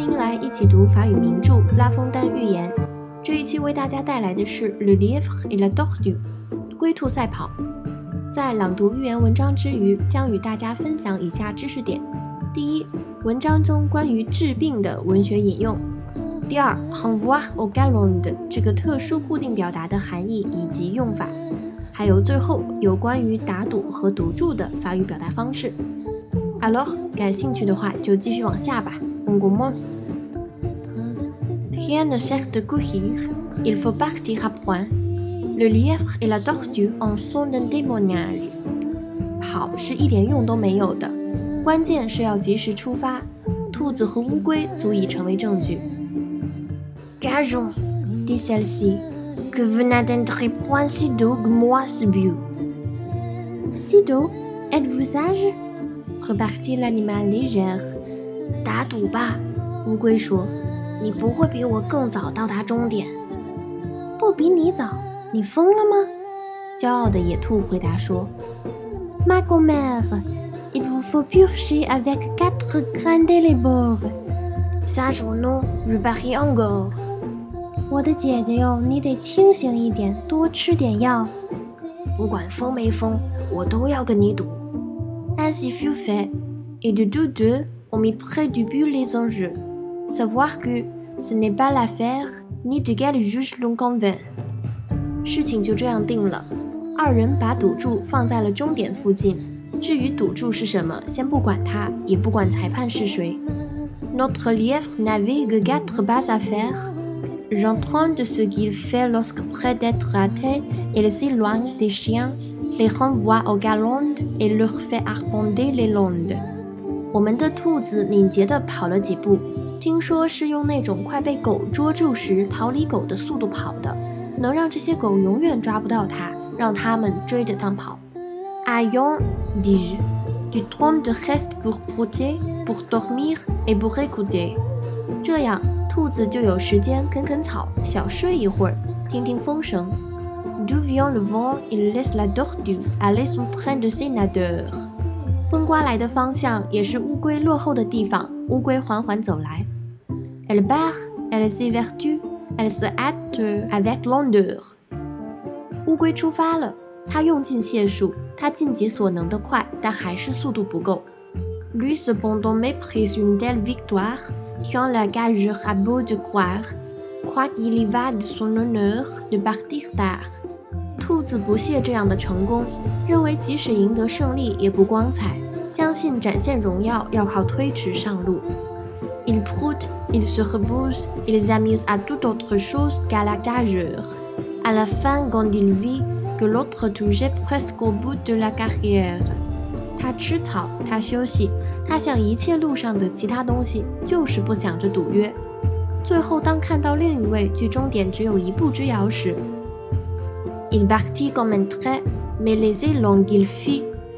欢迎来一起读法语名著《拉封丹寓言》。这一期为大家带来的是《Le Lièvre et la Tortue》龟兔赛跑。在朗读寓言文章之余，将与大家分享以下知识点：第一，文章中关于治病的文学引用；第二，renvoie au galon 的这个特殊固定表达的含义以及用法；还有最后有关于打赌和赌注的法语表达方式。Alors，感兴趣的话就继续往下吧。On commence. Rien ne sert de courir, il faut partir à point. Le lièvre et la tortue en sont un témoignage. 跑是一点用都没有的，关键是要及时出发。兔子和乌龟足以成为证据。Gageons, dit celle-ci, que vous n'atteindrez point si d'eau que moi ce but. Si d'eau, êtes-vous sage? repartit l'animal légère. 打赌吧，乌龟说：“ 你不会比我更早到达终点。”不比你早？你疯了吗？骄傲的野兔回答说：“Ma grand-mère, il vous faut purger avec quatre grains de ou non, je parie encore. 我的姐姐哟，你得清醒一点，多吃点药。不管疯没疯，我都要跟你赌。” Ainsi fut fait, et de tous deux, on mit près du but les enjeux. Savoir que ce n'est pas l'affaire, ni de quel juge l'on convainc. 事情就这样定了，二人把赌注放在了终点附近。至于赌注是什么，先不管它，也不管裁判是谁。Notre lièvre n'avait que quatre pas à faire. J'entends de ce qu'il fait lorsque près d'être raté, il s'éloigne des chiens les renvoie au galop et leur fait arpenter les landes。我们的兔子敏捷地跑了几步， 听说是用那种快被狗捉住时逃离狗的速度跑的，能让这些狗永远抓不到它，让它们追着它跑。Ayon dis-je, du temps de reste pour brouter, pour dormir et pour écouter。这样，兔子就有时间啃啃草，小睡一会儿，听听风声。D'où vient le vent, il laisse la tortue aller son train de sénateur。风刮来的方向也是乌龟落后的地方。乌龟缓缓走来。Elle part, elle s'évertue, elle se hâte avec lenteur。乌龟出发了，它用尽解数，它尽己所能的快，但还是速度不够。Lui cependant méprise une telle victoire, tient la gageure à bout de croire, croit qu'il y va de son honneur de partir tard。兔子不屑这样的成功，认为即使赢得胜利也不光彩，相信展现荣耀要靠推迟上路。Il prout, il se repose, il s'amuse à toute autre chose qu'à la gageure. À la fin, quand il vit que l'autre touchait presque au bout de la carrière，他吃草，他休息，他想一切路上的其他东西，就是不想着赌约。最后，当看到另一位距终点只有一步之遥时，Il partit comme un trait, mais les élans qu'il fit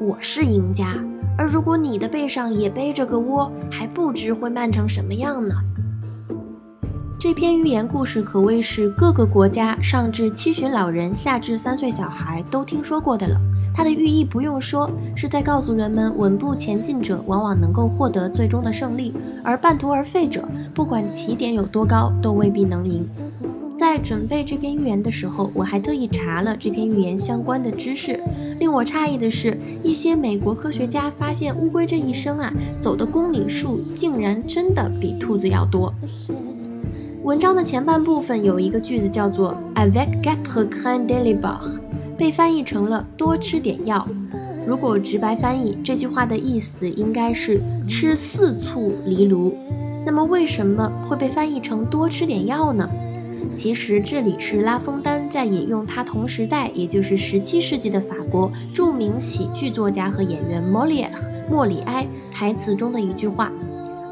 我是赢家，而如果你的背上也背着个窝，还不知会慢成什么样呢？这篇寓言故事可谓是各个国家上至七旬老人，下至三岁小孩都听说过的了。它的寓意不用说，是在告诉人们，稳步前进者往往能够获得最终的胜利，而半途而废者，不管起点有多高，都未必能赢。在准备这篇寓言的时候，我还特意查了这篇寓言相关的知识。令我诧异的是，一些美国科学家发现乌龟这一生啊走的公里数竟然真的比兔子要多。文章的前半部分有一个句子叫做 avec quatre grains de lait，被翻译成了多吃点药。如果直白翻译这句话的意思应该是吃四醋藜芦。那么为什么会被翻译成多吃点药呢？其实这里是拉封丹在引用他同时代，也就是十七世纪的法国著名喜剧作家和演员莫里埃莫里埃台词中的一句话。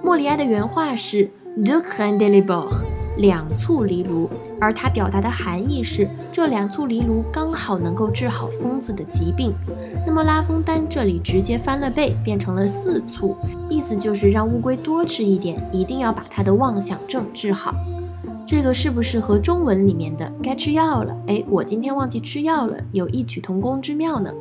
莫里埃的原话是 deux grains de livre，两簇藜芦，而它表达的含义是这两簇藜芦刚好能够治好疯子的疾病。那么拉封丹这里直接翻了倍，变成了四簇，意思就是让乌龟多吃一点，一定要把它的妄想症治好。这个是不是和中文里面的该吃药了？哎，我今天忘记吃药了，有异曲同工之妙呢。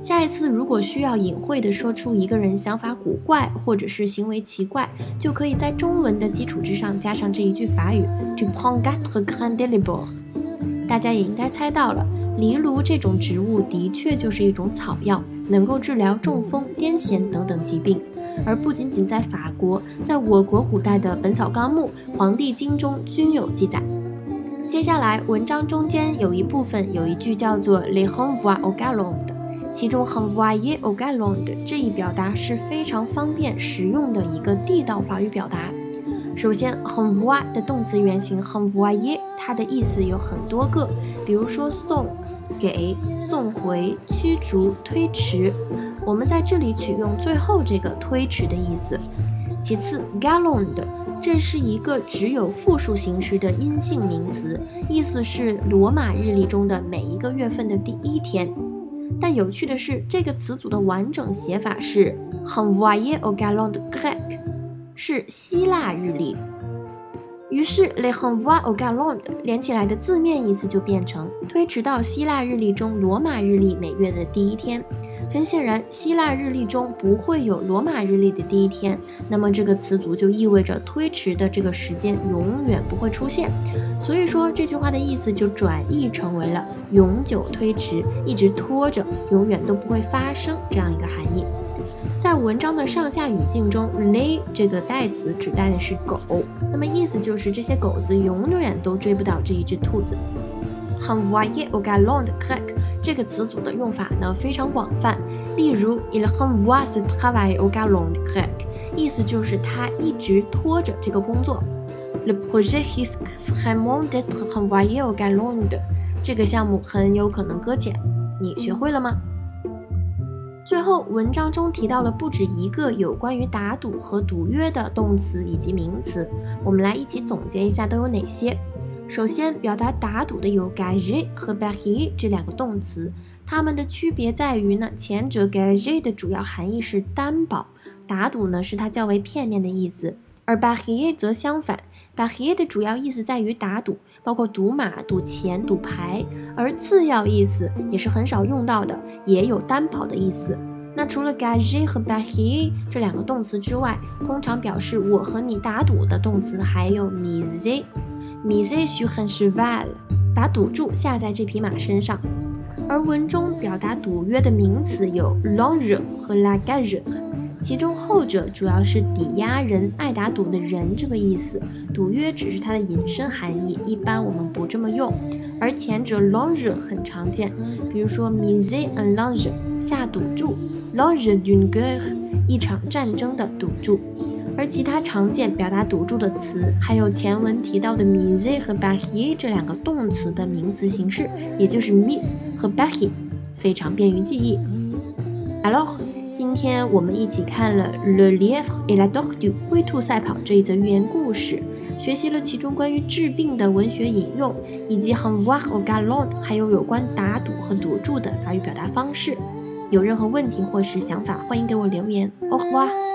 下一次如果需要隐晦的说出一个人想法古怪或者是行为奇怪，就可以在中文的基础之上加上这一句法语：tu prends quatre grains de livre。大家也应该猜到了，藜芦这种植物的确就是一种草药，能够治疗中风、癫痫等等疾病。而不仅仅在法国，在我国古代的《本草纲目》《黄帝经》中均有记载。接下来，文章中间有一部分有一句叫做 “les renvois au galon” 的，其中 “renvoyer au galon” 的这一表达是非常方便实用的一个地道法语表达。首先，renvoyer 的动词原形 “renvoyer”，它的意思有很多个，比如说送。给送回、驱逐、推迟，我们在这里取用最后这个推迟的意思。其次，gallon 的这是一个只有复数形式的阴性名词，意思是罗马日历中的每一个月份的第一天。但有趣的是，这个词组的完整写法是 Henvoyer gallon de Grec，是希腊日历。于是，le renvoi au galon 连起来的字面意思就变成推迟到希腊日历中罗马日历每月的第一天。很显然，希腊日历中不会有罗马日历的第一天，那么这个词组就意味着推迟的这个时间永远不会出现。所以说，这句话的意思就转译成为了永久推迟，一直拖着，永远都不会发生这样一个含义。在文章的上下语境中，le 这个代词指代的是狗，那么意思就是这些狗子永远都追不到这一只兔子。很 v o y e r au galon de Grec 这个词组的用法呢非常广泛，例如 il renvoie ce travail au galon de Grec，意思就是他一直拖着这个工作。Le projet risque vraiment d'être renvoyé au galon de，这个项目很有可能搁浅。你学会了吗？最后，文章中提到了不止一个有关于打赌和赌约的动词以及名词，我们来一起总结一下都有哪些。首先，表达打赌的有 gagner 和 parier 这两个动词，它们的区别在于呢，前者 gagner 的主要含义是担保，打赌呢是它较为片面的意思，而 parier 则相反，parier 的主要意思在于打赌，包括赌马、赌钱、赌牌，而次要意思也是很少用到的，也有担保的意思。那除了 g a g e 和 bahi 这两个动词之外，通常表示我和你打赌的动词还有 miser。Mise sur un cheval，把赌注下在这匹马身上。而文中表达赌约的名词有 longeur 和 la gage，其中后者主要是抵押人、爱打赌的人这个意思，赌约只是它的引申含义，一般我们不这么用。而前者 longe 很常见，比如说 mise un enjeu，下赌注，longe d'une guerre，一场战争的赌注。而其他常见表达赌注的词，还有前文提到的 mise 和 baier 这两个动词的名词形式，也就是 mise 和 baier，非常便于记忆。Alors，今天我们一起看了 Le Lief et la Dog du》《灰兔赛跑这一则寓言故事，学习了其中关于治病的文学引用，以及 Hun voit au galop 还有有关打赌和赌注的法语表达方式。有任何问题或是想法，欢迎给我留言。Au revoir。